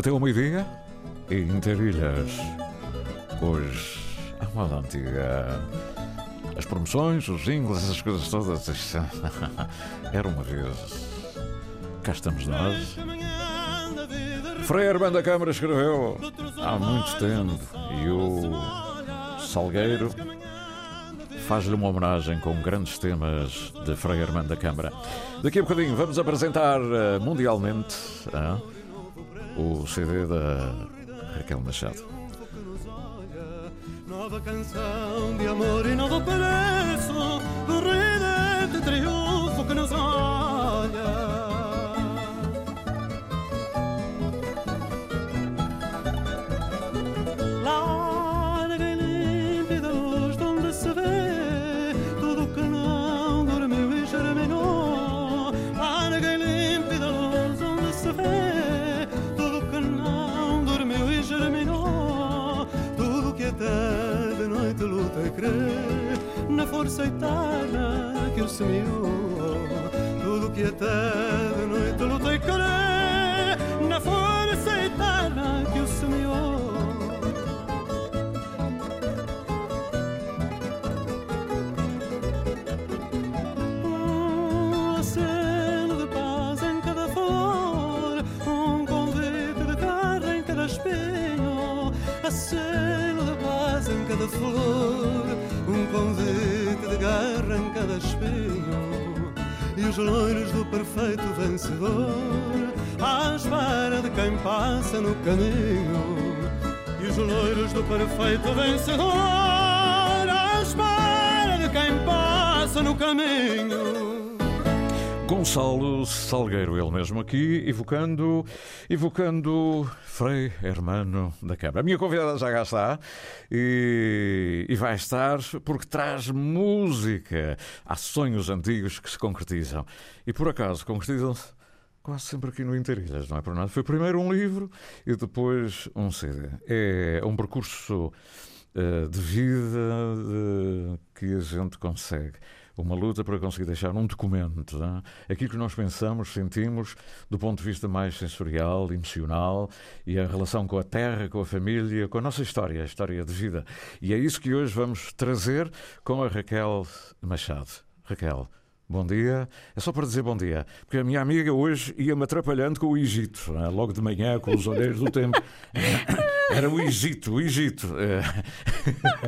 Até ao meio-dia, Interilhas. Hoje, a moda antiga. As promoções, os jingles, essas coisas todas. Era uma vez. Cá estamos nós. Frei Armando da Câmara escreveu há muito tempo e o Salgueiro faz-lhe uma homenagem com grandes temas de Frei Armando da Câmara. Daqui a bocadinho vamos apresentar uh, mundialmente uh, o CD da Raquel Machado. Nova canção de amor e novo preço do rei de triunfo na força eterna que o semeou. Tudo que até de noite e crê na força eterna que o semeou. Um aceno de paz em cada flor, um convite de guerra em cada espinho e os loiros do perfeito vencedor. À espera de quem passa no caminho e os loiros do perfeito vencedor. À espera de quem passa no caminho Gonçalo Salgueiro, ele mesmo aqui, evocando, evocando Frei Hermano da Câmara. A minha convidada já cá está e, e vai estar porque traz música. Há sonhos antigos que se concretizam. E por acaso concretizam-se quase sempre aqui no Interilhas, não é por nada. Foi primeiro um livro e depois um CD. É um percurso uh, de vida de, que a gente consegue uma luta para conseguir deixar um documento? É? aquilo que nós pensamos, sentimos, do ponto de vista mais sensorial, emocional, e a relação com a terra, com a família, com a nossa história, a história de vida. E é isso que hoje vamos trazer com a Raquel Machado. Raquel, Bom dia. É só para dizer bom dia. Porque a minha amiga hoje ia-me atrapalhando com o Egito. É? Logo de manhã, com os olheiros do tempo. Era o Egito, o Egito. É.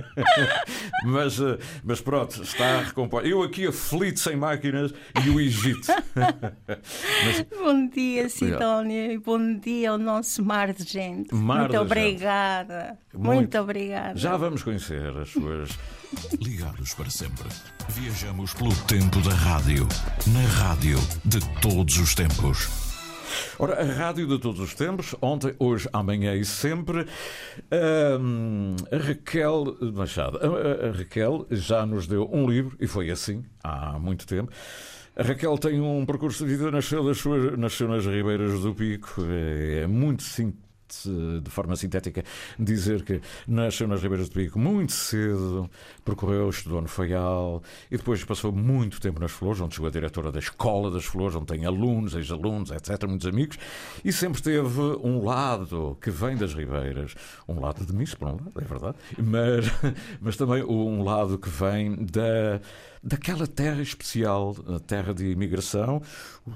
mas, eh, mas pronto, está recomposto. Eu aqui aflito sem máquinas e o Egito. mas... Bom dia, Sidónia. E bom dia ao nosso mar de gente. Mar Muito de obrigada. Gente. Muito, Muito obrigada. Já vamos conhecer as suas. Ligados para sempre. Viajamos pelo tempo da rádio. Na rádio de todos os tempos. Ora, a rádio de todos os tempos, ontem, hoje, amanhã e sempre. A Raquel Machado. A, Raquel já nos deu um livro, e foi assim, há muito tempo. A Raquel tem um percurso de vida, nasceu, suas, nasceu nas Ribeiras do Pico, é, é muito simples de forma sintética, dizer que nasceu nas Ribeiras do Pico muito cedo, percorreu, estudou no Faial e depois passou muito tempo nas Flores, onde chegou a diretora da Escola das Flores, onde tem alunos, ex-alunos, etc., muitos amigos, e sempre teve um lado que vem das Ribeiras, um lado de mim, por um lado, é verdade, mas, mas também um lado que vem da daquela terra especial, a terra de imigração.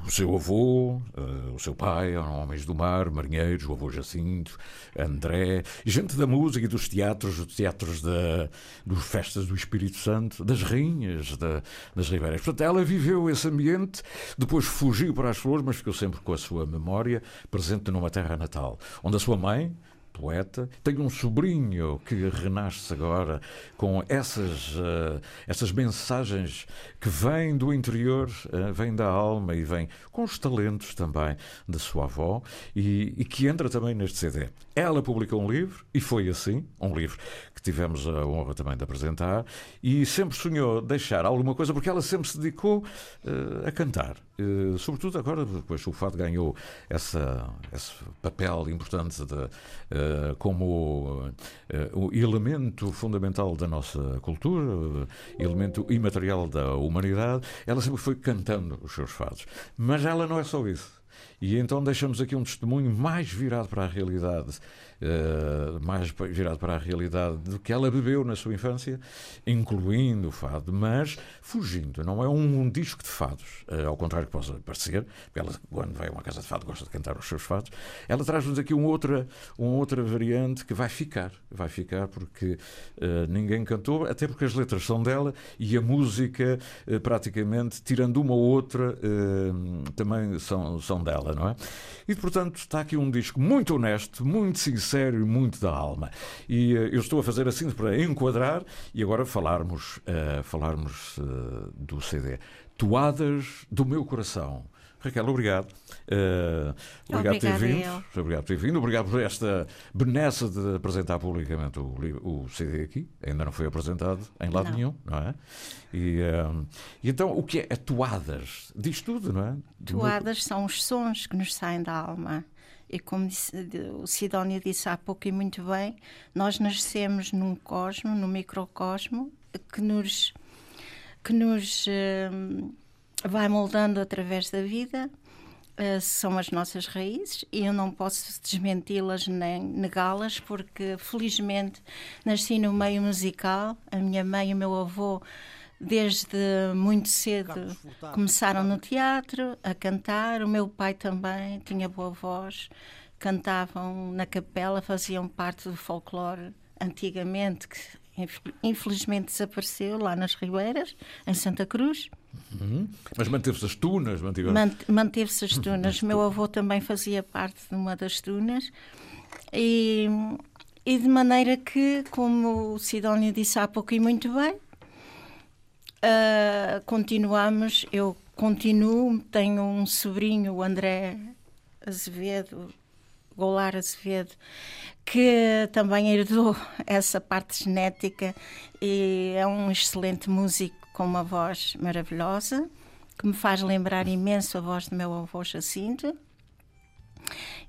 O seu avô, uh, o seu pai eram homens do mar, marinheiros, o avô Jacinto, André, gente da música e dos teatros, os teatros da, dos festas do Espírito Santo, das rainhas da, das ribeiras. Portanto, ela viveu esse ambiente, depois fugiu para as flores, mas ficou sempre com a sua memória presente numa terra natal, onde a sua mãe, poeta. Tenho um sobrinho que renasce agora com essas, uh, essas mensagens que vêm do interior, uh, vêm da alma e vêm com os talentos também da sua avó e, e, que entra também neste CD. Ela publicou um livro e foi assim, um livro tivemos a honra também de apresentar e sempre sonhou deixar alguma coisa porque ela sempre se dedicou uh, a cantar. sobretudo agora, depois o fado ganhou essa, esse papel importante de eh, como o elemento fundamental da nossa cultura, elemento imaterial da humanidade, ela sempre foi cantando os seus fados. Mas ela não é só isso. E então deixamos aqui um testemunho mais virado para a realidade uh, mais virado para a realidade do que ela bebeu na sua infância, incluindo o fado, mas fugindo. Não é um, um disco de fados, uh, ao contrário que possa parecer, porque ela, quando vai a uma casa de fado, gosta de cantar os seus fados. Ela traz-nos aqui uma outra, uma outra variante que vai ficar, vai ficar porque uh, ninguém cantou, até porque as letras são dela e a música, praticamente, tirando uma ou outra, também são, são dela, não é? E, portanto, está aqui um disco muito honesto, muito sincero e muito da alma. E uh, eu estou a fazer assim para enquadrar e agora falarmos, uh, falarmos uh, do CD. Toadas do meu coração. Raquel, obrigado. Uh, obrigado por ter vindo. Eu. Obrigado por ter vindo. Obrigado por esta benesse de apresentar publicamente o, o CD aqui. Ainda não foi apresentado em lado não. nenhum, não é? E, uh, e, então, o que é? Toadas? Diz tudo, não é? Toadas são os sons que nos saem da alma. E como disse, o Sidónio disse há pouco e muito bem, nós nascemos num cosmo, num microcosmo, que nos, que nos uh, vai moldando através da vida. Uh, são as nossas raízes e eu não posso desmenti-las nem negá-las, porque felizmente nasci no meio musical. A minha mãe e o meu avô desde muito cedo começaram no teatro a cantar. O meu pai também tinha boa voz, cantavam na capela, faziam parte do folclore antigamente, que infelizmente desapareceu lá nas Ribeiras, em Santa Cruz. Uhum. Mas manteve-se as tunas? Manteve-se as tunas. meu avô também fazia parte de uma das tunas. E, e de maneira que, como o Sidónio disse há pouco e muito bem, Uh, continuamos, eu continuo, tenho um sobrinho, o André Azevedo, Golar Azevedo, que também herdou essa parte genética e é um excelente músico com uma voz maravilhosa, que me faz lembrar imenso a voz do meu avô Jacinto.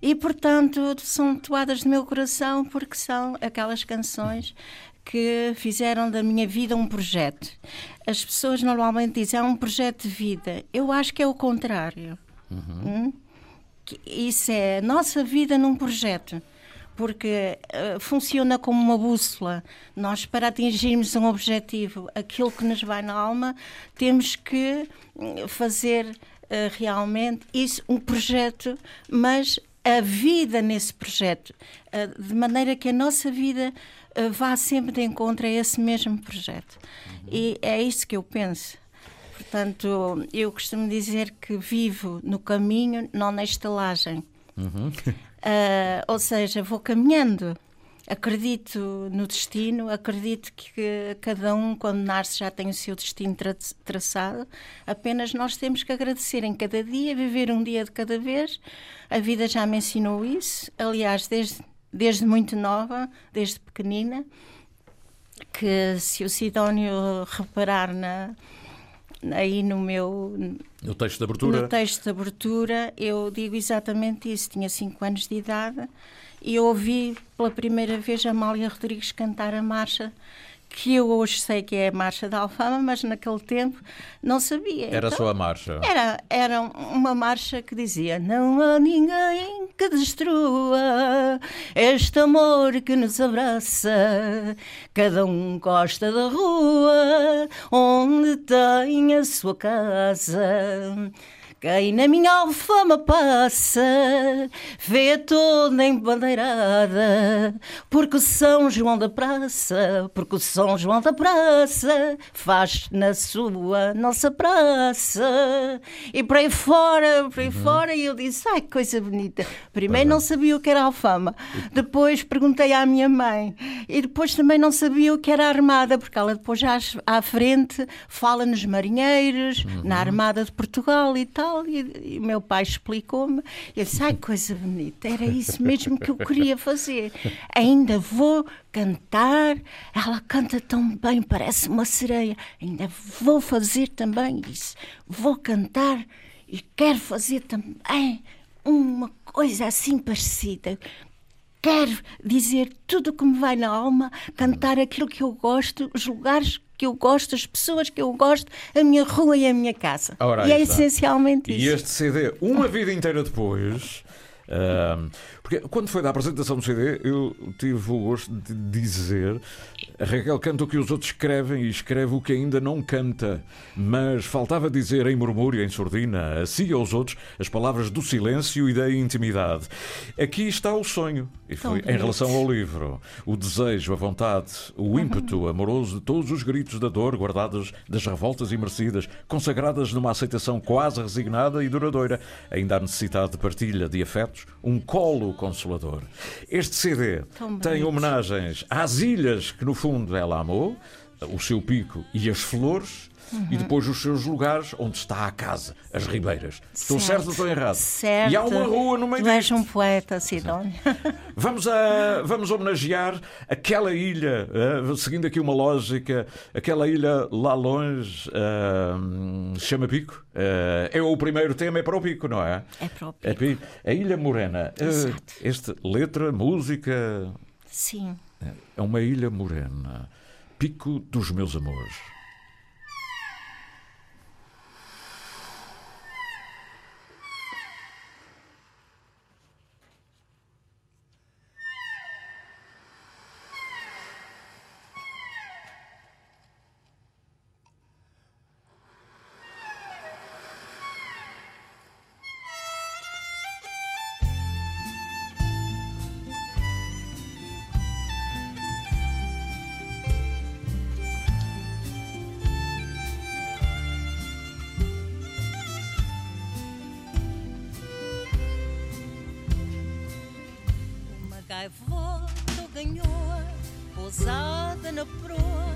E, portanto, são toadas do meu coração porque são aquelas canções que fizeram da minha vida um projeto. As pessoas normalmente dizem é um projeto de vida. Eu acho que é o contrário. Uhum. Hum? Isso é a nossa vida num projeto. Porque uh, funciona como uma bússola. Nós, para atingirmos um objetivo, aquilo que nos vai na alma, temos que hum, fazer uh, realmente isso, um projeto, mas a vida nesse projeto, uh, de maneira que a nossa vida eh, vá sempre de encontro a esse mesmo projeto. Uhum. E é isso que eu penso. Portanto, eu costumo dizer que vivo no caminho, não na estalagem. Uhum. Uh, ou seja, vou caminhando. Acredito no destino, acredito que cada um, quando nasce, já tem o seu destino tra traçado. Apenas nós temos que agradecer em cada dia, viver um dia de cada vez. A vida já me ensinou isso. Aliás, desde desde muito nova, desde pequenina, que se o Sidónio reparar na, aí no meu no texto de abertura? no texto de abertura eu digo exatamente isso tinha 5 anos de idade e ouvi pela primeira vez a Amália Rodrigues cantar a marcha que eu hoje sei que é a Marcha da Alfama, mas naquele tempo não sabia. Era então, só a marcha? Era, era uma marcha que dizia: Não há ninguém que destrua este amor que nos abraça. Cada um gosta da rua onde tem a sua casa. Quem na minha alfama passa vê toda embandeirada, porque o São João da Praça, porque o São João da Praça faz na sua nossa praça. E por aí fora, por aí uhum. fora, e eu disse: ai, que coisa bonita. Primeiro não sabia o que era alfama, depois perguntei à minha mãe, e depois também não sabia o que era armada, porque ela depois já à frente fala nos marinheiros, uhum. na Armada de Portugal e tal E, o meu pai explicou-me. Eu disse: ai, coisa bonita, era isso mesmo que eu queria fazer. Ainda vou cantar. Ela canta tão bem, parece uma sereia. Ainda vou fazer também isso. Vou cantar e quero fazer também uma coisa assim parecida. Quero dizer tudo o que me vai na alma, cantar aquilo que eu gosto, os lugares que eu gosto, as pessoas que eu gosto, a minha rua e a minha casa. Ora, e é está. essencialmente E isso. este CD, uma vida inteira depois. ahm, porque quando foi da apresentação do CD, eu tive o gosto de dizer: a Raquel canta o que os outros escrevem e escreve o que ainda não canta. Mas faltava dizer em murmúrio, em sordina, a si e aos outros, as palavras do silêncio e da intimidade. Aqui está o sonho. E foi em relação ao livro. O desejo, a vontade, o ímpeto amoroso de todos os gritos da dor guardados das revoltas imerecidas, consagradas numa aceitação quase resignada e duradoura, ainda a necessidade de partilha de afetos, um colo consolador. Este CD Tão tem bonito. homenagens às ilhas que, no fundo, ela amou, o seu pico e as flores. Uhum. E depois os seus lugares onde está a casa, as ribeiras. Estou certo ou estou errado? Certo. E há uma rua no meio és disto. um poeta, Sidónia. Vamos, a, vamos homenagear aquela ilha, eh, seguindo aqui uma lógica, aquela ilha lá longe, eh, chama Pico. Eh, é o primeiro tema, é para o Pico, não é? É para o É Pico. A Ilha Morena. Exato. este, letra, música, Sim. é uma ilha morena. Pico dos meus amores. Na proa,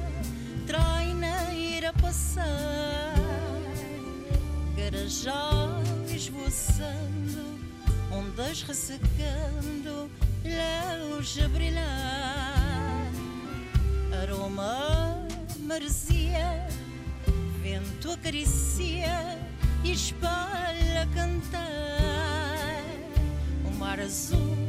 traina ir a passar, garajal esvoaçando, ondas ressecando, luz a brilhar, aroma maresia, vento acaricia e espalha cantar. O mar azul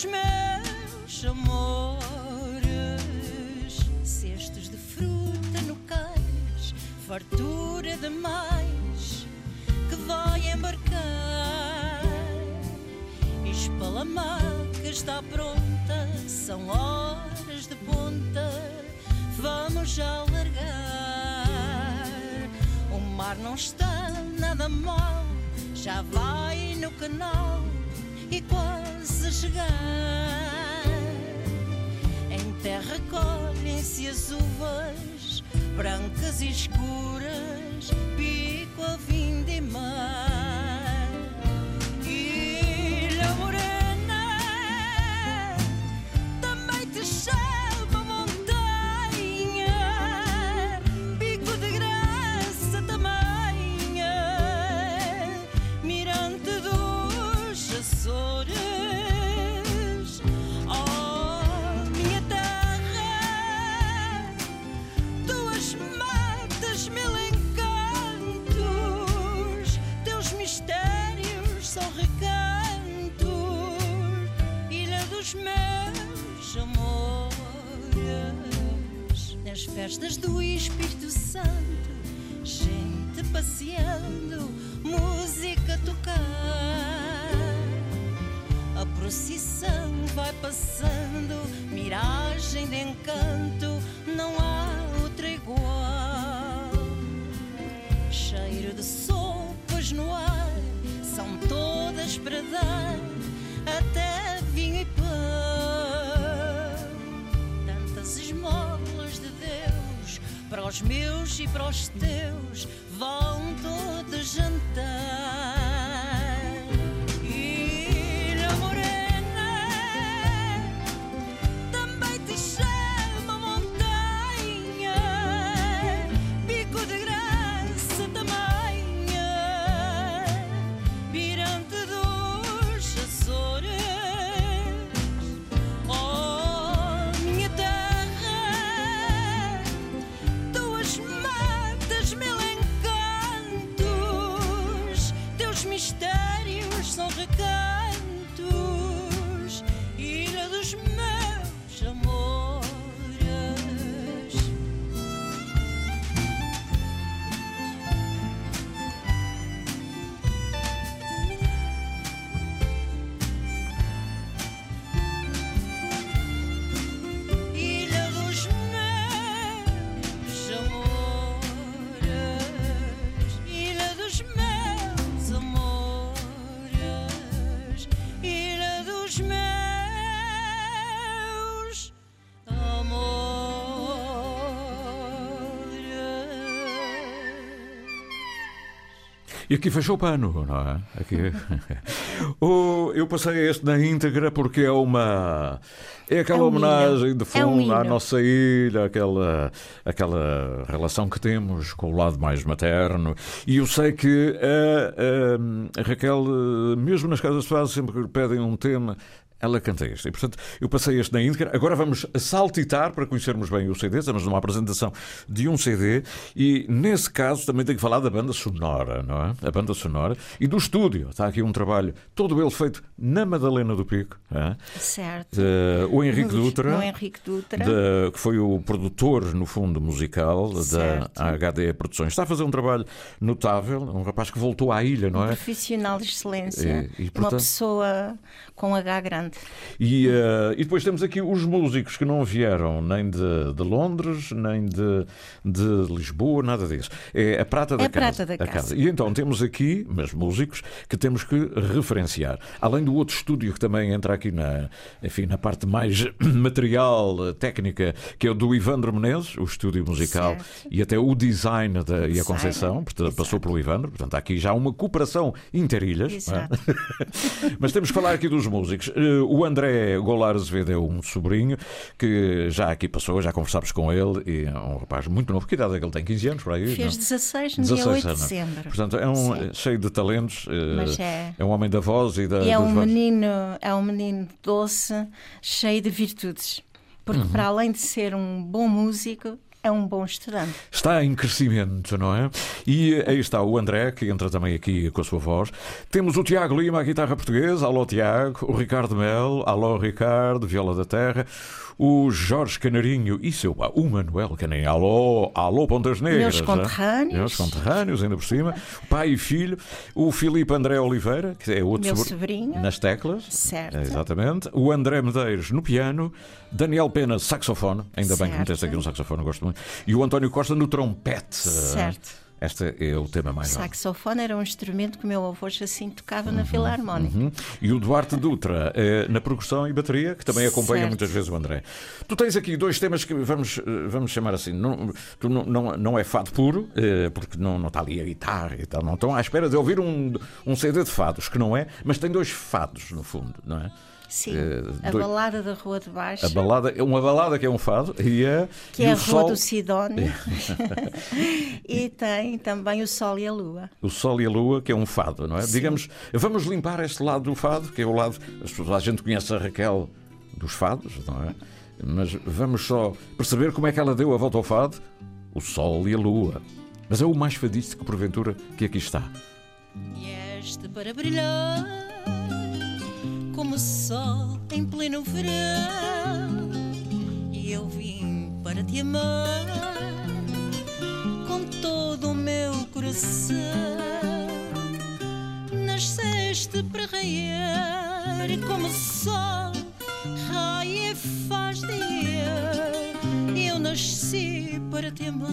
dos meus amores, cestos de fruta no cais, fartura demais que vai embarcar. Espalamar que está pronta, são horas de ponta, vamos já largar. O mar não está nada mal, já vai no canal e quase chegar. Em terra colhem-se as uvas, brancas e escuras, pico a vindimar. Ilha festas do Espírito Santo, gente passeando, música tocar. A procissão vai passando, miragem de encanto, não há outra igual. Cheiro de sopas no ar, são todas para dar, meus e para os teus vão todos jantar. E aqui fechou o pano, não é? Aqui. Eu passei este na íntegra porque é uma. É aquela É um homenagem de É fundo um à nossa ilha, aquela, aquela relação que temos com o lado mais materno. E eu sei que a, a- a Raquel, mesmo nas casas de fase, sempre que pedem um tema. Ela canta este. E, portanto, eu passei este na íntegra. Agora vamos saltitar para conhecermos bem o CD. Estamos numa apresentação de um CD. E, nesse caso, também tenho que falar da banda sonora, não é? A banda sonora. E do estúdio. Está aqui um trabalho, todo ele feito na Madalena do Pico. é? Certo. De- o Henrique No- Dutra. no Henrique Dutra. de- que foi o produtor, no fundo, musical Certo. da HD Produções. Está a fazer um trabalho notável. Um rapaz que voltou à ilha, não é? Profissional de excelência. E- e, Uma portanto- pessoa com H grande. E, eh, e depois temos aqui os músicos que não vieram nem de, de Londres, nem de, de Lisboa, nada disso. É a prata da É a casa. prata da a casa. E então temos aqui, mas músicos, que temos que referenciar. Além do outro estúdio que também entra aqui na, enfim, na parte mais material, eh, técnica, que é o do Ivandro Menezes, o estúdio musical Certo. e até o design da, e a Design, Conceição, portanto, passou pelo Ivandro. Portanto, há aqui já uma cooperação interilhas. é? Mas temos que falar aqui dos músicos. O André Golar Azevedo é um sobrinho que já aqui passou, já conversámos com ele e é um rapaz muito novo. Que idade é que ele tem? 15 anos por aí? Fez não? 16 no dia 8 de anos. dezembro. Portanto, é um Sim. cheio de talentos. eh, Mas é- um homem da voz e da. E é um menino, é um menino doce, cheio de virtudes. Porque Uhum. para além de ser um bom músico, é um bom estudante. Está em crescimento, não é? E aí está o André, que entra também aqui com a sua voz. Temos o Tiago Lima, a guitarra portuguesa. Alô, Tiago. O Ricardo Mel. Alô, Ricardo, viola da terra. O Jorge Canarinho e seu pá, o Manuel Canarinho. Alô, alô, Pontas Negras. Meus conterrâneos. Meus conterrâneos, ainda por cima. Pai e filho. O Filipe André Oliveira, que é outro Meu sobr- sobrinho. Nas teclas. Certo. É, Exatamente. O André Medeiros no piano. Daniel Pena, saxofone. Ainda bem que Certo. meteste aqui um saxofone, gosto muito. E o António Costa no trompete. Certo. Este é o tema O mais alto. saxofone era um instrumento que o meu avô assim tocava na Filarmónica. Uhum. E o Duarte Dutra eh, na percussão e bateria, que também acompanha Certo. muitas vezes o André. Tu tens aqui dois temas que vamos, eh, vamos chamar assim. Não, tu não, não, não é fado puro, eh, porque não, não está ali a guitarra e tal. Não estão à espera de ouvir um, um CD de fados, que não é, mas tem dois fados no fundo, não é? Sim, Eh, a dois- balada da Rua de Baixo, A balada, é uma balada que é um fado e é. que e é a o Rua sol, do Sidónio, e tem também o Sol e a Lua. O Sol e a Lua, que é um fado, não é? Digamos, vamos limpar este lado do fado, que é o lado. A gente conhece a Raquel dos fados, não é? Mas vamos só perceber como é que ela deu a volta ao fado. O Sol e a Lua. Mas é o mais fadístico, porventura, que aqui está. Vieste para brilhar como o sol em pleno verão. E eu vim para te amar com todo o meu coração. Nasceste para raiar como o sol raia faz dia. Eu nasci para te amar,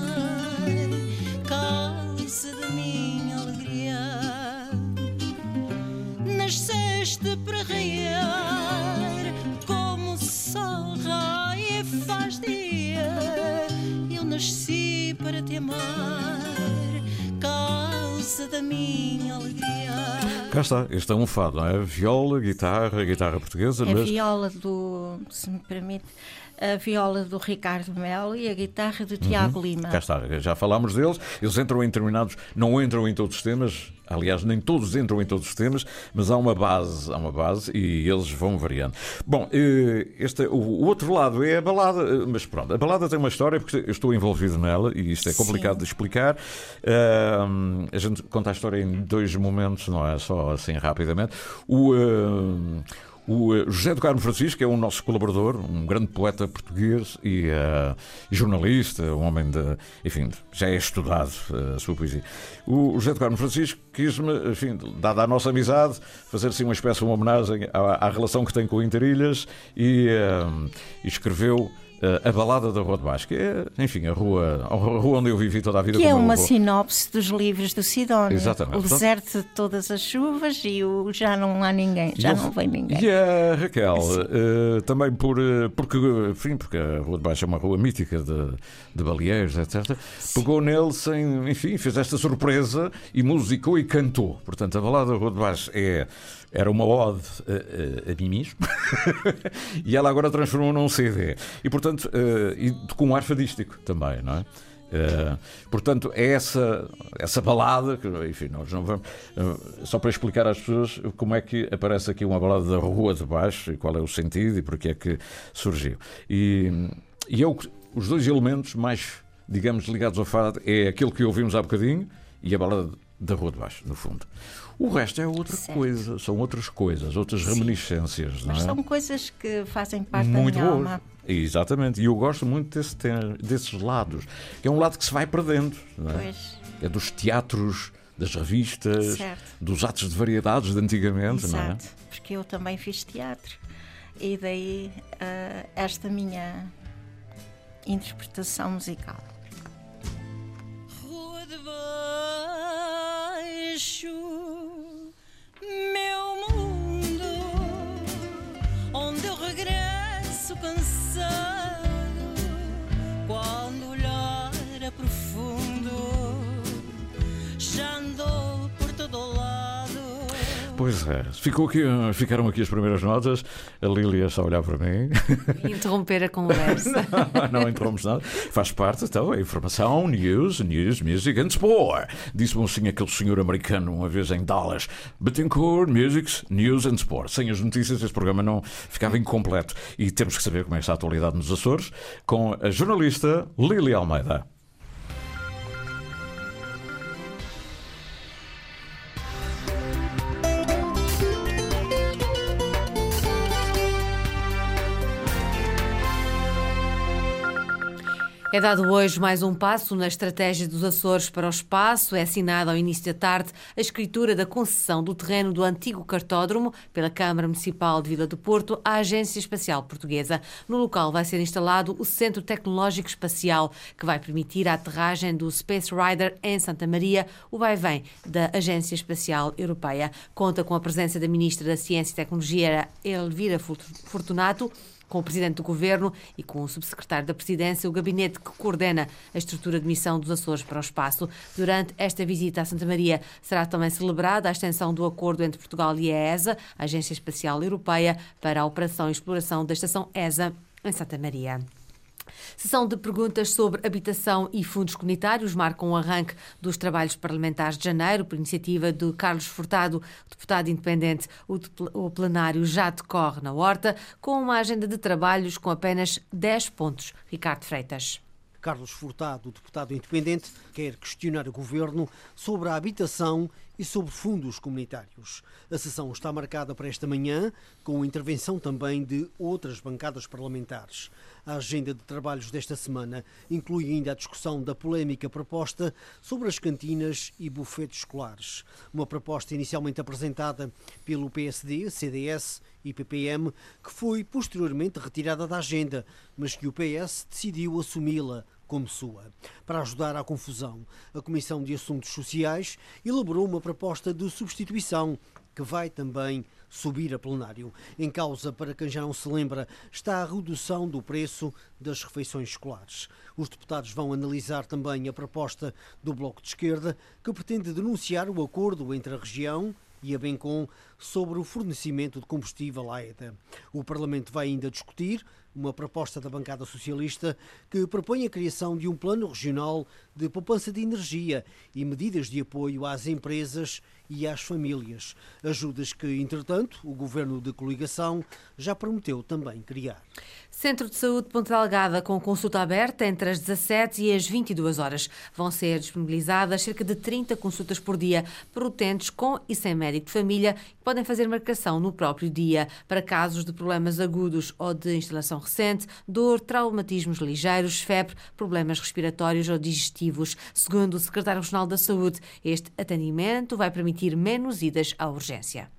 causa da minha alegria. Cá está, este é um fado, não é? Viola, guitarra, guitarra portuguesa, A mas. viola do, se me permite, a viola do Ricardo Melo e a guitarra do Tiago Lima. Uhum. Cá está, já falámos deles, eles entram em determinados, não entram em todos os temas, aliás, nem todos entram em todos os temas, mas há uma base, há uma base e eles vão variando. Bom, eh, este, o, outro lado é a balada, eh, mas pronto, a balada tem uma história porque eu estou envolvido nela e isto é complicado Sim. de explicar. A gente conta a história em dois momentos, não é só assim rapidamente. O. o eh, José do Carmo Francisco é o nosso colaborador, um grande poeta português e eh, jornalista, um homem de. Enfim, já é estudado eh, a sua poesia. O José do Carmo Francisco quis-me, enfim, dada a nossa amizade, fazer assim uma espécie de homenagem à, à relação que tem com o Interilhas e, e escreveu. Eh, a Balada da Rua de Baixo, que é, enfim, a rua, a rua onde eu vivi toda a vida. Que é meu uma sinopse dos livros do Sidónio. Exatamente. O deserto de todas as chuvas e o já não há ninguém, já não eu- vem ninguém. E a Raquel, eh, também por, eh, porque, enfim, porque a Rua de Baixo é uma rua mítica de, de baleeiros, etc. Pegou nele sem, enfim, fez esta surpresa e musicou e cantou. Portanto, a balada da Rua de Baixo é, era uma ode a, a, a mim mesmo e ela agora transformou num CD. E, portanto, eh, e com um ar fadístico também, não é? Eh, portanto, é essa, essa balada, que, enfim, nós não vamos. eh, só para explicar às pessoas como é que aparece aqui uma balada da Rua de Baixo e qual é o sentido e porque é que surgiu. E, e eu, os dois elementos mais, digamos, ligados ao fado é aquilo que ouvimos há bocadinho e a balada da Rua de Baixo, no fundo. O resto é outra Certo. coisa, são outras coisas, outras reminiscências, não Mas é? são coisas que fazem parte muito da minha boas. alma. Exatamente, e eu gosto muito desse desses lados, que é um lado que se vai perdendo. não é? Pois, É dos teatros, das revistas, Certo. dos atos de variedades de antigamente, não é? exato. Porque eu também fiz teatro. E daí ah, esta minha interpretação musical. Rua de baixo, meu Pois é, Ficou aqui, ficaram aqui as primeiras notas, a Lília está a olhar para mim, Interromper a conversa. não interrompes nada, faz parte, então, a informação, news, news, music and sport. Disse-me assim aquele senhor americano uma vez em Dallas, Betancourt, music, news and sport. Sem as notícias este programa não ficava incompleto. E temos que saber como é que está a atualidade nos Açores com a jornalista Lília Almeida. É dado hoje mais um passo na estratégia dos Açores para o espaço. É assinada ao início da tarde a escritura da concessão do terreno do antigo cartódromo pela Câmara Municipal de Vila do Porto à Agência Espacial Portuguesa. No local vai ser instalado o Centro Tecnológico Espacial, que vai permitir a aterragem do Space Rider em Santa Maria, o vai-vem da Agência Espacial Europeia. Conta com a presença da Ministra da Ciência e Tecnologia, Elvira Fortunato, com o Presidente do Governo e com o Subsecretário da Presidência, o gabinete que coordena a estrutura de missão dos Açores para o espaço. Durante esta visita a Santa Maria será também celebrada a extensão do acordo entre Portugal e a ESA, a Agência Espacial Europeia, para a operação e exploração da estação ESA em Santa Maria. Sessão de perguntas sobre habitação e fundos comunitários marcam o arranque dos trabalhos parlamentares de janeiro, por iniciativa de Carlos Furtado, deputado independente. O de- O plenário já decorre na Horta, com uma agenda de trabalhos com apenas 10 pontos. Ricardo Freitas. Carlos Furtado, deputado independente, quer questionar o governo sobre a habitação e sobre fundos comunitários. A sessão está marcada para esta manhã, com intervenção também de outras bancadas parlamentares. A agenda de trabalhos desta semana inclui ainda a discussão da polémica proposta sobre as cantinas e bufetes escolares. Uma proposta inicialmente apresentada pelo PSD, CDS e PPM, que foi posteriormente retirada da agenda, mas que o PS decidiu assumi-la como sua. Para ajudar à confusão, a Comissão de Assuntos Sociais elaborou uma proposta de substituição que vai também subir a plenário. Em causa, para quem já não se lembra, está a redução do preço das refeições escolares. Os deputados vão analisar também a proposta do Bloco de Esquerda, que pretende denunciar o acordo entre a região e a Bencom sobre o fornecimento de combustível à ETA. O Parlamento vai ainda discutir uma proposta da bancada socialista que propõe a criação de um plano regional de poupança de energia e medidas de apoio às empresas e às famílias. Ajudas que, entretanto, o governo de coligação já prometeu também criar. Centro de Saúde Ponta Delgada com consulta aberta entre as 17 e as 22 horas. Vão ser disponibilizadas cerca de 30 consultas por dia para utentes com e sem médico de família que podem fazer marcação no próprio dia para casos de problemas agudos ou de instalação recente, dor, traumatismos ligeiros, febre, problemas respiratórios ou digestivos. Segundo o Secretário Regional da Saúde, este atendimento vai permitir menos idas à urgência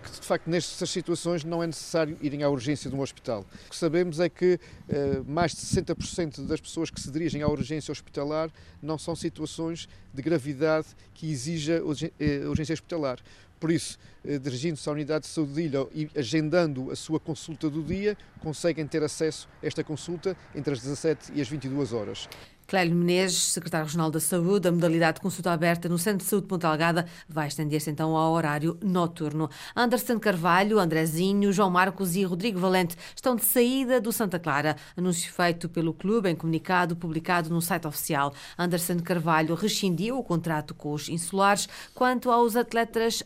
de facto, nestas situações não é necessário irem à urgência de um hospital. O que sabemos é que eh, mais de 60% das pessoas que se dirigem à urgência hospitalar não são situações de gravidade que exija eh, urgência hospitalar. Por isso, eh, dirigindo-se à unidade de saúde de ilha e agendando a sua consulta do dia, conseguem ter acesso a esta consulta entre as 17 e as 22 horas. Clélio Menezes, secretário regional da Saúde, a modalidade de consulta aberta no Centro de Saúde de Ponta Algada vai estender-se então ao horário noturno. Anderson Carvalho, Andrezinho, João Marcos e Rodrigo Valente estão de saída do Santa Clara. Anúncio feito pelo clube em comunicado publicado no site oficial. Anderson Carvalho rescindiu o contrato com os insulares. Quanto aos atletas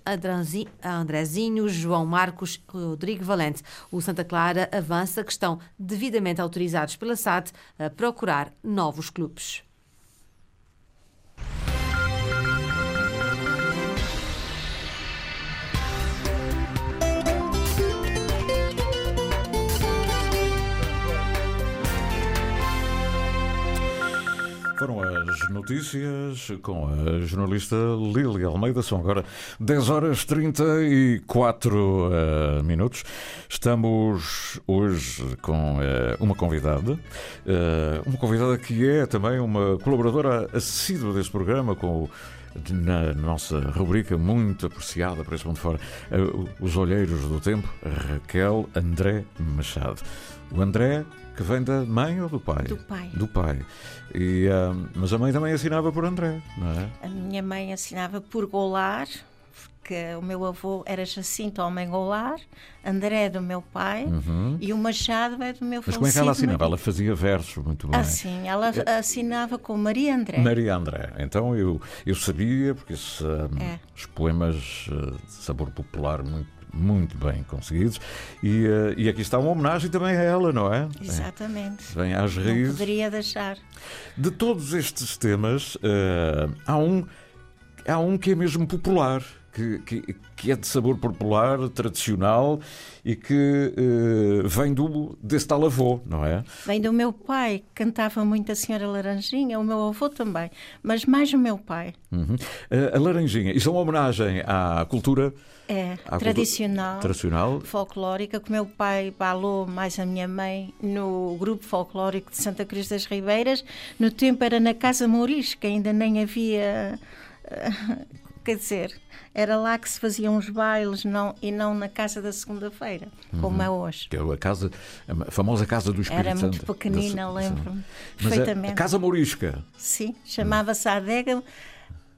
Andrezinho, João Marcos e Rodrigo Valente, o Santa Clara avança que estão devidamente autorizados pela SAD a procurar novos clubes grupos. Foram as notícias com a jornalista Lília Almeida. São agora 10 horas 34 uh, minutos. Estamos hoje com uh, uma convidada, uh, uma convidada que é também uma colaboradora assídua deste programa com o na nossa rubrica muito apreciada para esse de fora, Os Olheiros do Tempo, Raquel André Machado. O André que vem da mãe ou do pai? Do pai. Do pai. E, uh, mas a mãe também assinava por André, não é? A minha mãe assinava por Golar, porque o meu avô era Jacinto Homem Golar, André do meu pai uhum. e o Machado é do meu Mas como é que ela assinava? Ela fazia versos muito bem. Ah, sim, ela é. assinava com Maria André. Maria André. Então eu, eu sabia, porque esse, um, é. os poemas de sabor popular muito muito bem conseguidos. E, uh, e aqui está uma homenagem também a ela, não é? Exatamente. Vem às raízes. Não poderia deixar. De todos estes temas, uh, há, um, há um que é mesmo popular. Que, que, que, é de sabor popular, tradicional e que uh, vem do, desse tal avô, não é? Vem do meu pai, cantava muito a Senhora Laranjinha, o meu avô também, mas mais o meu pai. Uhum. Uh, a Laranjinha, isso é uma homenagem à cultura é, tradicional, tradicional, folclórica, que o meu pai balou mais a minha mãe no grupo folclórico de Santa Cruz das Ribeiras. No tempo era na Casa Mouris, que ainda nem havia. Quer dizer, era lá que se faziam os bailes não, e não na casa da segunda-feira, como uhum. é hoje. Que é a, casa, a famosa Casa do Espírito Era Santo. muito pequenina, lembro-me perfeitamente. A, a Casa Mourisca. Sim, chamava-se Adega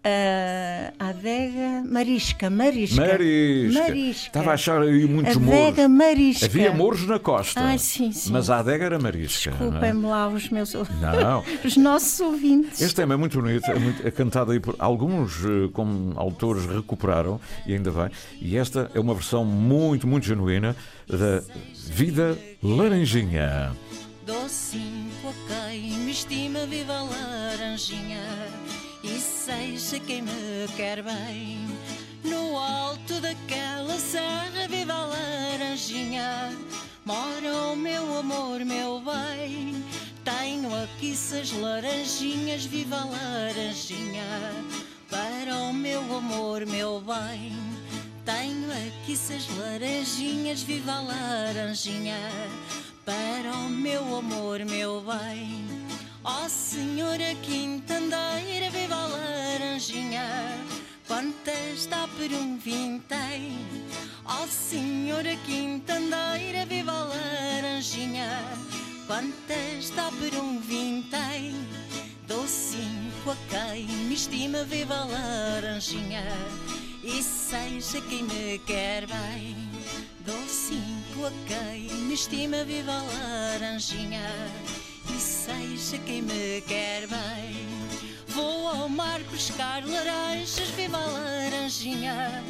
Uh, a adega marisca, marisca. Marisca. marisca. Estava a achar aí muitos adega mouros. marisca. Havia mouros na costa. Ah, sim, sim. Mas a adega era marisca. É? Desculpem-me é? lá os meus não. os nossos ouvintes. Este tema é muito bonito, é, muito, é cantado aí por alguns eh, como autores recuperaram, e ainda bem. E esta é uma versão muito, muito genuína da Vida Laranjinha. Docinho a quem me estima, viva laranjinha e seja quem me quer bem. No alto daquela serra viva a laranjinha, mora o meu amor, meu bem. Tenho aqui seis laranjinhas, viva a laranjinha, para o meu amor, meu bem. Tenho aqui seis laranjinhas, viva a laranjinha, para o meu amor, meu bem. Ó oh, senhora quintandeira, viva a Quantas está por um vintém. Ó senhora quintandeira, viva a laranjinha. Quantas está por um vintém? Dou cinco a quem me estima, viva a laranjinha. E seja quem me quer bem. Dou cinco a quem me estima, viva a laranjinha. E seja quem me quer bem. Vou ao mar pescar laranjas, viva a laranjinha.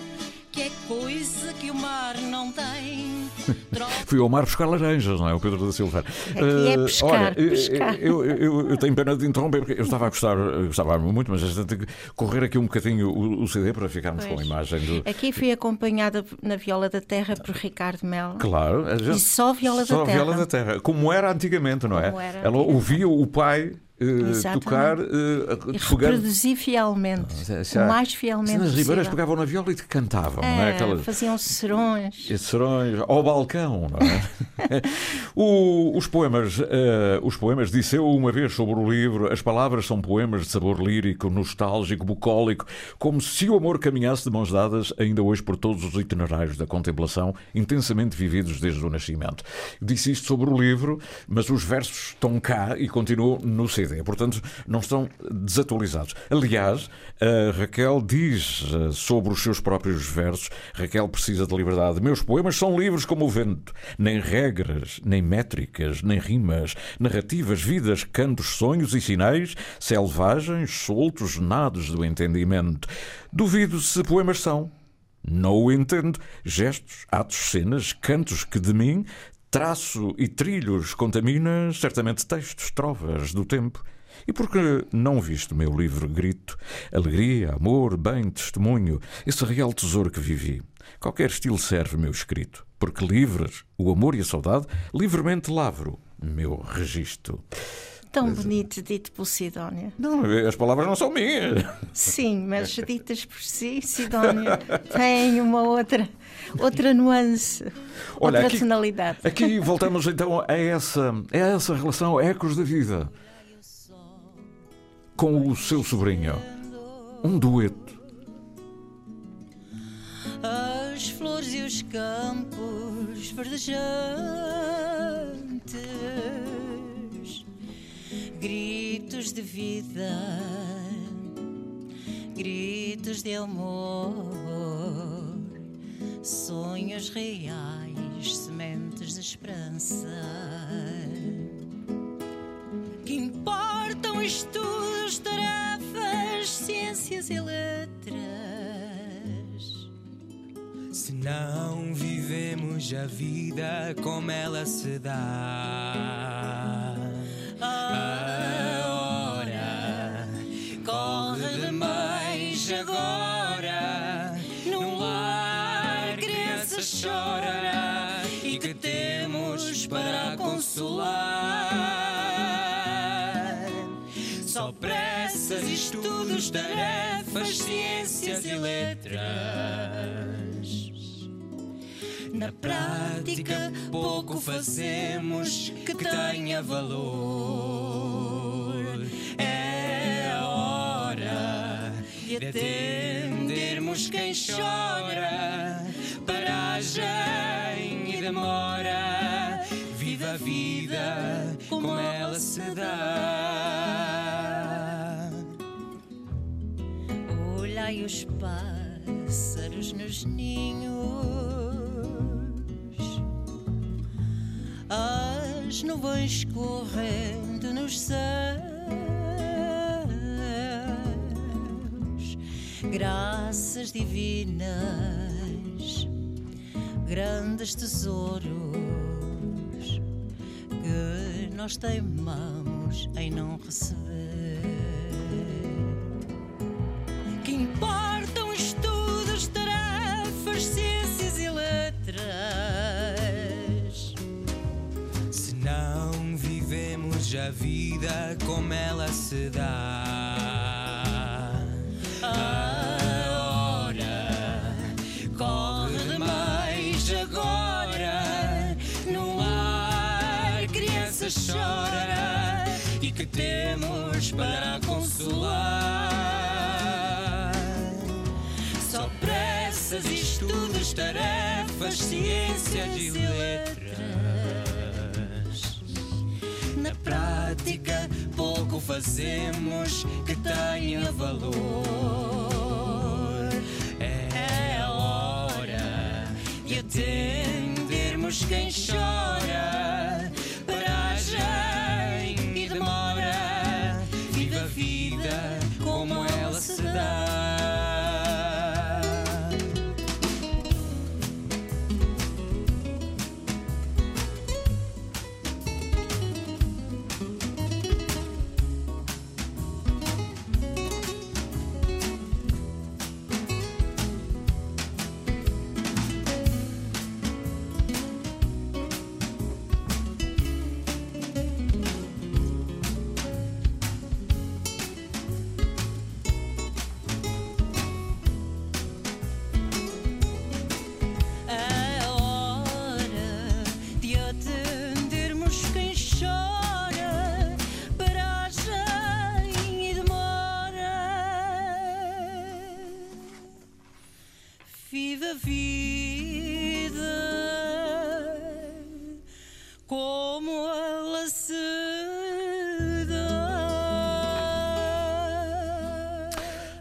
Que é coisa que o mar não tem. Fui ao mar buscar laranjas, não é? O Pedro da Silva. Aqui é Eh, pescar, olha, eh, pescar. Eu, eu- eu tenho pena de interromper, porque eu estava a gostar, eu gostava muito, mas a gente tem que correr aqui um bocadinho o, o CD para ficarmos com a Pois. imagem do. Aqui fui acompanhada na Viola da Terra por Ricardo Melo. Claro, a gente- E só Viola da só Terra. Viola da Terra, como era antigamente, não é? Como era Ela ouvia o pai Exatamente. tocar, eh, E pegando. reproduzi fielmente. Se o mais fielmente As ribeiras pegavam na viola e cantavam, não é? É, Faziam serões. Esses serões ao balcão, não é? O- os poemas, eh, os poemas disse eu uma vez sobre o livro, as palavras são poemas de sabor lírico, nostálgico, bucólico, como se o amor caminhasse de mãos dadas ainda hoje por todos os itinerários da contemplação, intensamente vividos desde o nascimento. Disse isto sobre o livro, mas os versos estão cá e continuam no CD, portanto não estão desatualizados. Aliás, Raquel diz eh, sobre os seus próprios versos, Raquel precisa de liberdade. Meus poemas são livres como o vento, nem regras, nem métricas, nem rimas, narrativas, vidas, cantos, sonhos e sinais, selvagens, soltos, nados do entendimento. Duvido se poemas são. Não o entendo. Gestos, atos, cenas, cantos que de mim traço e trilhos contamina certamente textos, trovas do tempo. E porque não viste o meu livro grito, alegria, amor, bem, testemunho, esse real tesouro que vivi. Qualquer estilo serve meu escrito, porque livres o amor e a saudade, livremente lavro meu registro. Tão bonito dito por Sidónia. Não, as palavras não são minhas. Sim, mas ditas por si, Sidónia, tem uma outra, outra nuance, Olha, outra aqui- tonalidade. Aqui voltamos então a essa, a essa relação ecos da vida com o seu sobrinho. Um dueto. as flores e os campos verdejantes, gritos de vida, gritos de amor, sonhos reais, sementes de esperança. Que importam estudos, tarefas, ciências e letras. Se não vivemos a vida como ela se dá. Estudos, tarefas, ciências e letras. Na prática, pouco fazemos que tenha valor. É a hora de atendermos quem chora, paragem e demora. Viva a vida como ela se dá. Olhai os pássaros nos ninhos, as nuvens correndo nos céus, graças divinas, grandes tesouros que nós teimamos em não receber. A vida como ela se dá. A hora corre demais agora. No ar, criança chora. E que temos para consolar? Só para nas ciências e letras. Fazemos que tenha valor. É a hora de atendermos quem chora.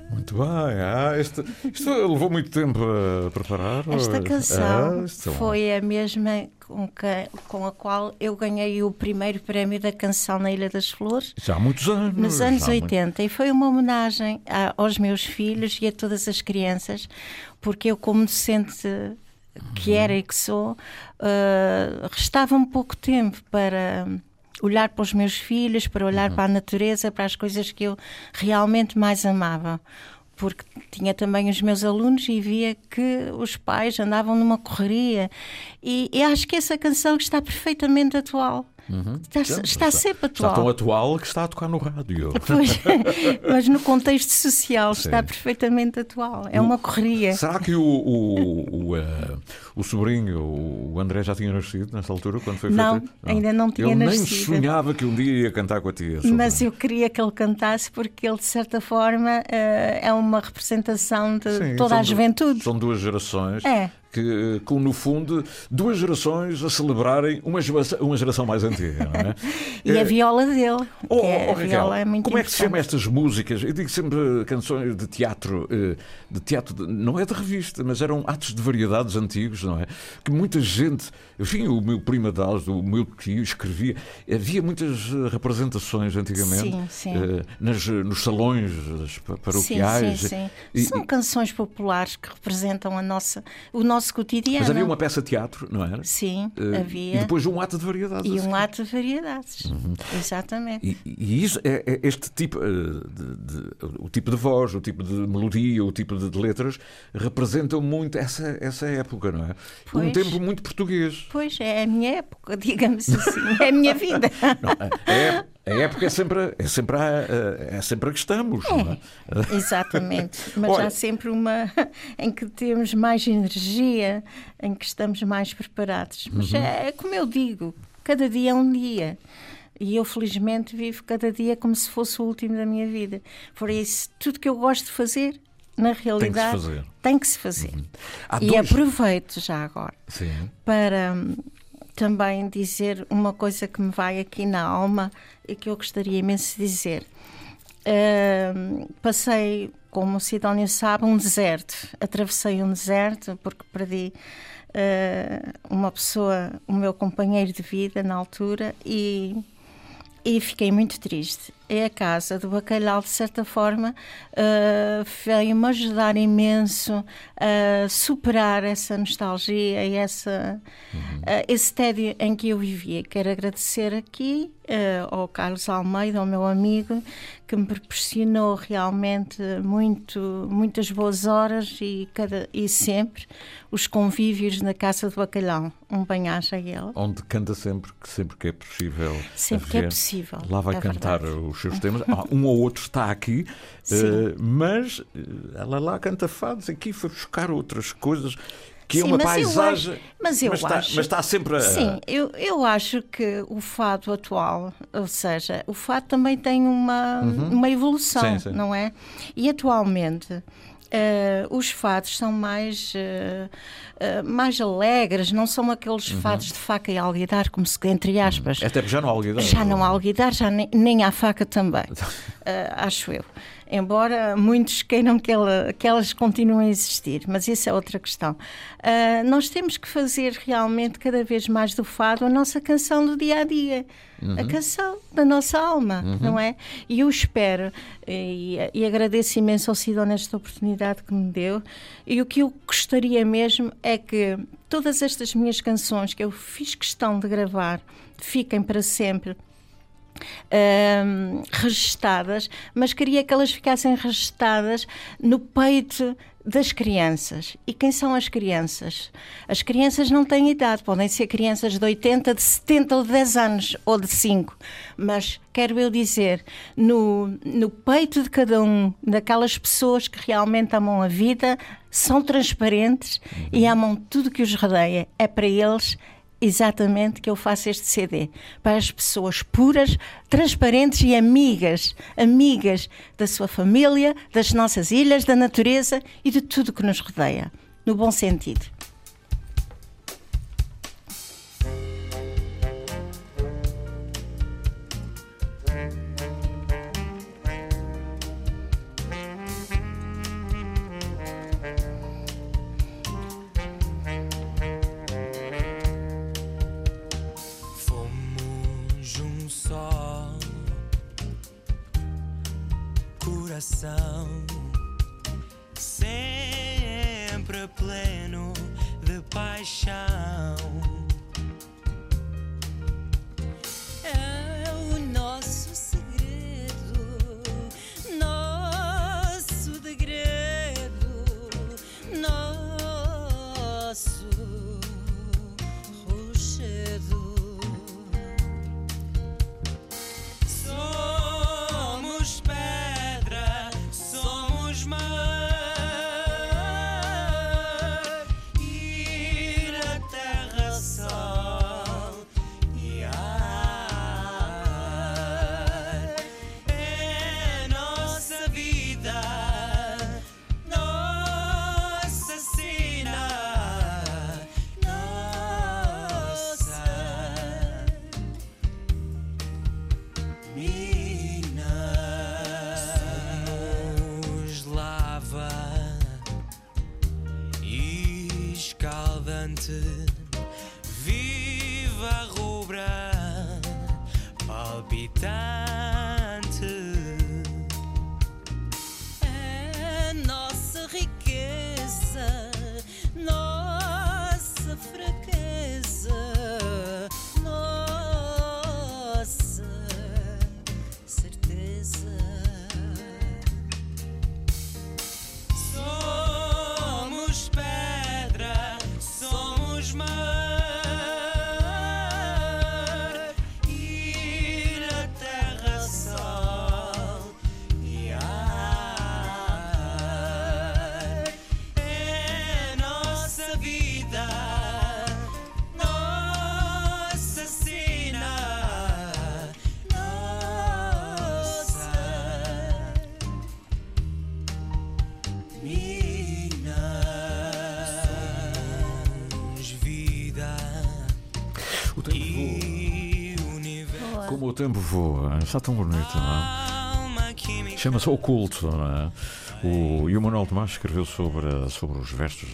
Muito bem. Ah, este, isto levou muito tempo a preparar? Esta ou- canção Ah, isto é um- foi a mesma com, que- com a qual eu ganhei o primeiro prémio da canção na Ilha das Flores. Já há muitos anos. Nos anos já há muito- 80, e foi uma homenagem a- aos meus filhos e a todas as crianças, porque eu, como docente que Uhum. era e que sou, uh, restava-me pouco tempo para olhar para os meus filhos, para olhar Uhum. para a natureza, para as coisas que eu realmente mais amava. Porque tinha também os meus alunos e via que os pais andavam numa correria. E, e acho que essa canção está perfeitamente atual. Está, Sim, está sempre Está atual. tão atual que está a tocar no rádio. Pois, mas no contexto social está Sim. perfeitamente atual. É uma correria. Será que o, o, o, eh, o sobrinho, o André, já tinha nascido nessa altura, quando foi Não, feita? ainda não tinha Ele nem nascido. sonhava que um dia ia cantar com a tia. Mas eu queria que ele cantasse porque ele, de certa forma, eh, é uma representação de Sim, toda a du- juventude. São duas gerações. É. Que, que, no fundo, duas gerações a celebrarem uma, geração- uma geração mais antiga, não é? E a Eh, viola dele. Oh, é- oh, a Raquel, viola é muito como é que se chama estas músicas? Eu digo sempre canções de teatro, eh, de teatro, de- não é de revista, mas eram atos de variedades antigos, não é? Que muita gente, enfim, o meu primo Adalves, o meu tio escrevia, havia muitas representações antigamente Sim, sim. eh, nas, nos salões paroquiais. Sim, sim, sim. E- São canções populares que representam a nossa, o nosso cotidiano. mas havia uma peça de teatro, não era? Sim, Eh, havia. E depois um ato de variedades. E assim. um ato de variedades. Exatamente. E, e isso é, é este tipo eh, de, de- o tipo de voz, o tipo de melodia, o tipo de, de letras representam muito essa, essa época, não é? Um Pois. tempo muito português. Pois é a minha época, digamos assim, é a minha vida. Não, a, a ép- a época é sempre, é sempre, a, é sempre a que estamos. Não é? Exatamente. Mas Olha- há sempre uma em que temos mais energia, em que estamos mais preparados. Mas Uhum. é, é como eu digo, cada dia é um dia. E eu, felizmente, vivo cada dia como se fosse o último da minha vida. Por isso, tudo que eu gosto de fazer, na realidade, fazer. tem que se fazer. Há E dois- aproveito já agora Sim. para hum, também dizer uma coisa que me vai aqui na alma e que eu gostaria imenso de dizer. Hum, passei, como o Sidónio sabe, um deserto. Atravessei um deserto porque perdi eh, uma pessoa, o meu companheiro de vida na altura e, e fiquei muito triste. E a casa do bacalhau, de certa forma, eh, veio-me ajudar imenso a superar essa nostalgia e essa, eh, esse tédio em que eu vivia. Quero agradecer aqui eh, ao Carlos Almeida, ao meu amigo, que me proporcionou realmente muito, muitas boas horas e, cada, e sempre os convívios na Casa do Bacalhau. Um banhaja a ele. Onde canta sempre que, sempre que é possível. Sempre que é possível, Lá vai é cantar verdade. os seus temas. Ah, um ou outro está aqui, eh, mas eh, ela lá canta fados. Aqui foi buscar outras coisas. Que é Sim, uma mas eu paisagem. acho- mas eu está, acho- mas está sempre a. Sim, eu, eu acho que o fado atual, ou seja, o fado também tem uma, uma evolução, Uhum. Sim, sim. não é? E atualmente eh, os fados são mais, eh, eh, mais alegres, não são aqueles fados de faca e alguidar, como se, entre aspas. Até porque já não há alguidar. Já não há alguidar, já nem, nem há faca também, acho eu. Embora muitos queiram que, ela- que elas continuem a existir, mas isso é outra questão. Ah, nós temos que fazer realmente cada vez mais do fado a nossa canção do dia a dia, a canção da nossa alma, não é? E eu espero e, e agradeço imenso ao Sidão nesta oportunidade que me deu. E o que eu gostaria mesmo é que todas estas minhas canções que eu fiz questão de gravar fiquem para sempre registadas, mas queria que elas ficassem registadas no peito das crianças. E quem são as crianças? As crianças não têm idade, podem ser crianças de 80, de 70 ou de 10 anos ou de 5, mas quero eu dizer, no, no peito de cada um, daquelas pessoas que realmente amam a vida, são transparentes e amam tudo que os rodeia. É para eles exatamente que eu faço este CD para as pessoas puras, transparentes e amigas, amigas da sua família, das nossas ilhas, da natureza e de tudo que nos rodeia, no bom sentido. Palpitante. É Está tão bonito, não é? Chama-se Oculto, não é? O, e o Manuel Tomás escreveu sobre, sobre os versos.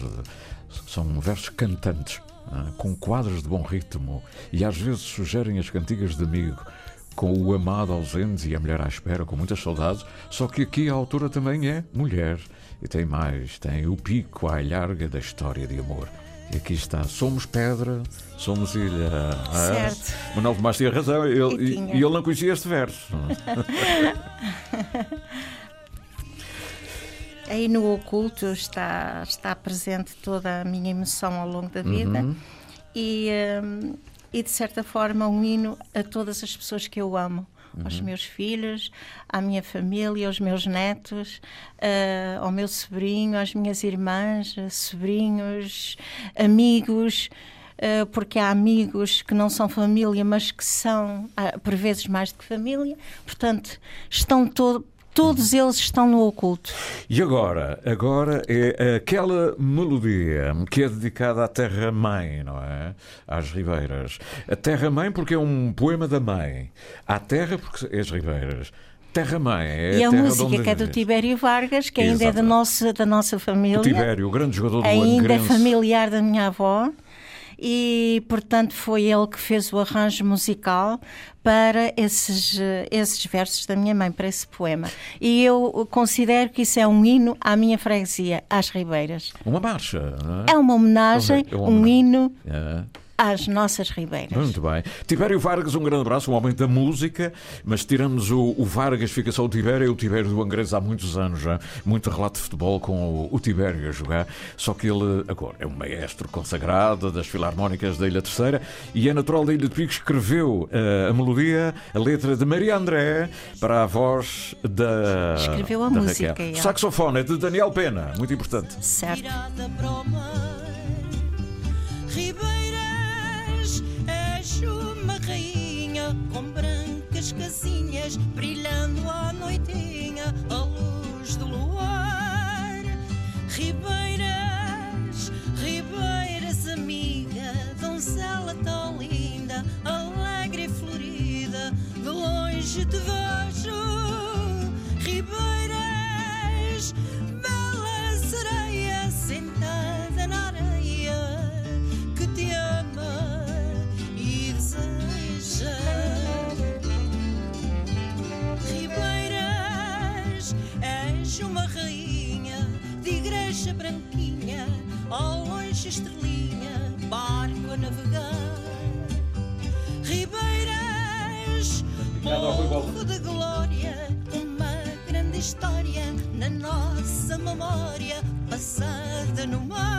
são versos cantantes, é? com quadros de bom ritmo e às vezes sugerem as cantigas de amigo. Com o amado ausente e a mulher à espera, com muitas saudades. Só que aqui a autora também é mulher. E tem mais: tem o pico à larga da história de amor. E aqui está: somos pedra, somos ilha. não é? Certo. Manuel Tomás tinha razão, E e, tinha. e ele não conhecia este verso. Aí no oculto está, está presente toda a minha emoção ao longo da vida e, hum, e, de certa forma, um hino a todas as pessoas que eu amo. Aos meus filhos, à minha família, aos meus netos, ah, ao meu sobrinho, às minhas irmãs, ah, sobrinhos, amigos, ah, porque há amigos que não são família, mas que são, por vezes, mais do que família. Portanto, estão todo, Todos eles estão no oculto. E agora? Agora é aquela melodia que é dedicada à Terra-mãe, não é? Às Ribeiras. A Terra-mãe porque é um poema da mãe. À Terra porque é as Ribeiras. Terra-mãe é e a, terra música que é do. Tibério Vargas, que ainda é da nossa, da nossa família. O Tibério, o grande jogador do ainda é familiar da minha avó e portanto foi ele que fez o arranjo musical para esses, esses versos da minha mãe, para esse poema. E eu considero que isso é um hino à minha freguesia, às Ribeiras. Uma marcha, não é? É uma homenagem, É uma um homenagem. hino É. às nossas Ribeiras. Muito bem. Tibério Vargas, um grande abraço, um homem da música, mas tiramos o, o Vargas, fica só o Tibério, e o Tibério do Angrense há muitos anos já. Muito relato de futebol com o, o Tibério a jogar, só que ele agora é um maestro consagrado das Filarmónicas da Ilha Terceira e é natural da Ilha de Pico, escreveu eh, a melodia, a letra de Maria André para a voz da. Escreveu a da música, Raquel. é. O saxofone é de Daniel Pena, muito importante. Certo. Casinhas brilhando à noitinha estrelinha, barco a navegar. Ribeiras, povo de glória, uma grande história na nossa memória, passada no mar.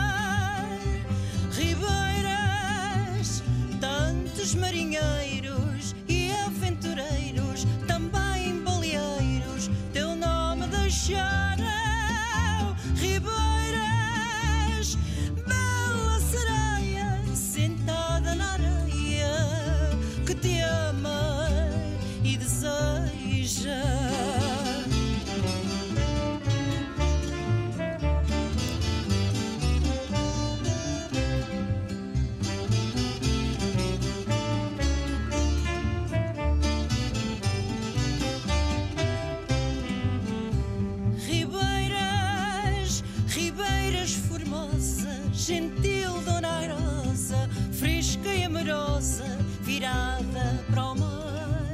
Gentil Dona Rosa, fresca e amorosa, virada para o mar.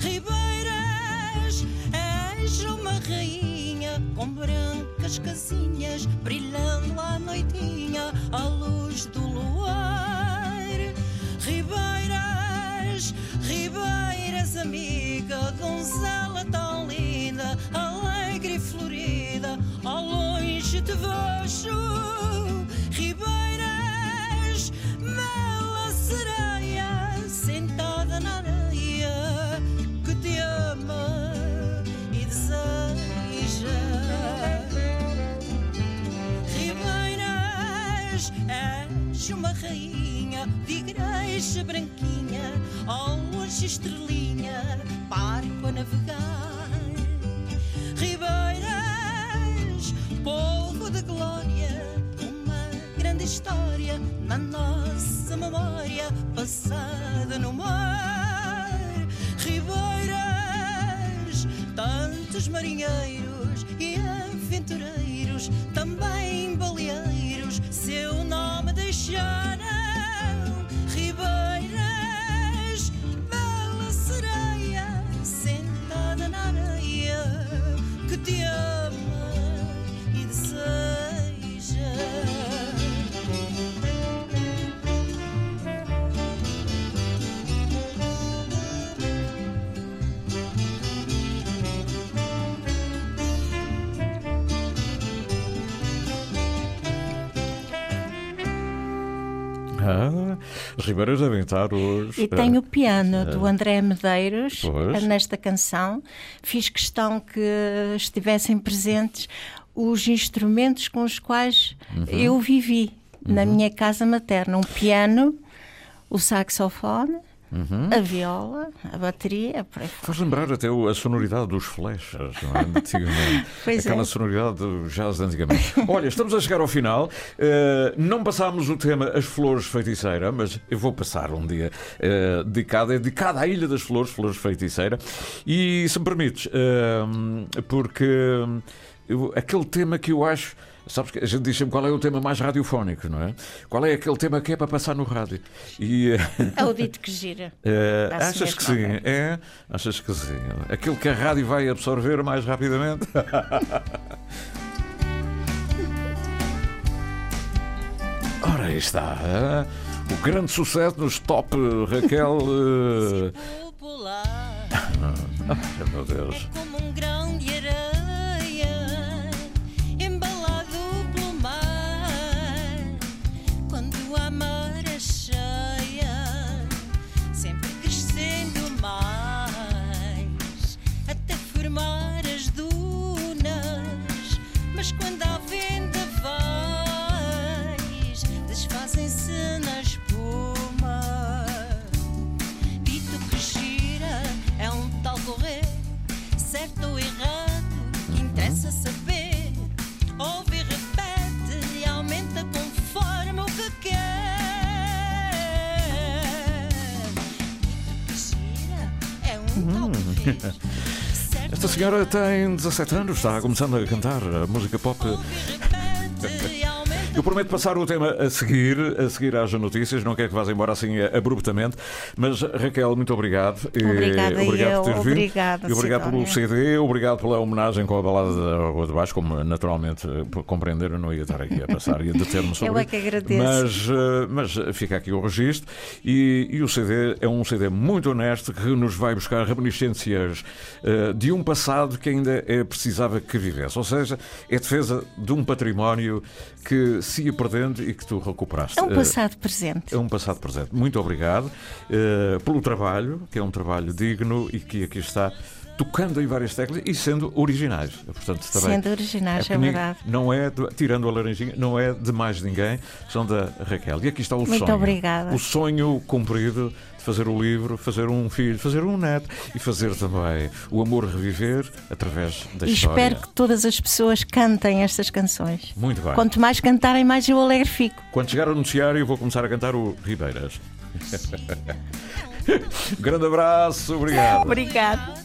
Ribeiras, és uma rainha com brancas casinhas, brilhando à noitinha à luz do luar. Ribeiras, Ribeiras, amiga, donzela tão linda, alegre e florida, ao longe te vejo. De igreja branquinha, ao estrelinha, barco a navegar. Ribeiras, povo de glória, uma grande história na nossa memória, passada no mar. Ribeiras, tantos marinheiros e aventureiros, também baleeiros, seu nome deixaram. Ah, as Ribeiras devem estar hoje. E tem o piano do André Medeiros Pois. nesta canção. Fiz questão que estivessem presentes os instrumentos com os quais eu vivi na minha casa materna. Um piano, o saxofone, a viola, a bateria, por aí. Faz lembrar até a sonoridade dos flechas, não é? Antigamente. Pois Aquela é. sonoridade do jazz de antigamente. Olha, estamos a chegar ao final. Eh, não passámos o tema As Flores Feiticeira, mas eu vou passar um dia eh, dedicado, é dedicado à Ilha das Flores, Flores Feiticeira. E se me permites, eh, porque eu- aquele tema que eu acho. Sabes que a gente diz sempre qual é o tema mais radiofónico, não é? Qual é aquele tema que é para passar no rádio? E. eh, É o dito que gira. Dá-se achas que sim? É? Achas que sim? Aquilo que a rádio vai absorver mais rapidamente? Ora, aí está. eh? O grande sucesso nos top Raquel. Popular ai, meu Deus. é senhora tem 17 anos, está começando a cantar música pop. Eu prometo passar o tema a seguir, a seguir às notícias, não quero que vás embora assim abruptamente, mas Raquel, muito obrigado. Obrigada obrigado eu, por ter vindo. obrigada, E obrigado pelo. CD, obrigado pela homenagem com a balada da Rua de Baixo, como naturalmente por compreender eu não ia estar aqui a passar e a deter-me sobre Eu é que agradeço. Mas, eh, mas fica aqui o registro e, e o CD é um CD muito honesto que nos vai buscar reminiscências eh, de um passado que ainda é precisava que vivesse. Ou seja, é defesa de um património que se ia perdendo e que tu recuperaste. É um Eh, passado presente. é um passado presente. Muito obrigado eh, pelo trabalho, que é um trabalho digno e que aqui está tocando em várias teclas e sendo originais. Portanto, também Sendo originais, é, comigo, verdade. Não é, de- tirando a laranjinha, não é de mais ninguém, são da Raquel. E aqui está o Muito sonho. obrigada. O sonho cumprido fazer o livro, fazer um filho, fazer um neto e fazer também o amor reviver através da E história. espero que todas as pessoas cantem estas canções. Muito bem. Quanto mais cantarem, mais eu alegre fico. Quando chegar ao noticiário, eu vou começar a cantar o Ribeiras. Grande abraço, obrigado. Obrigado.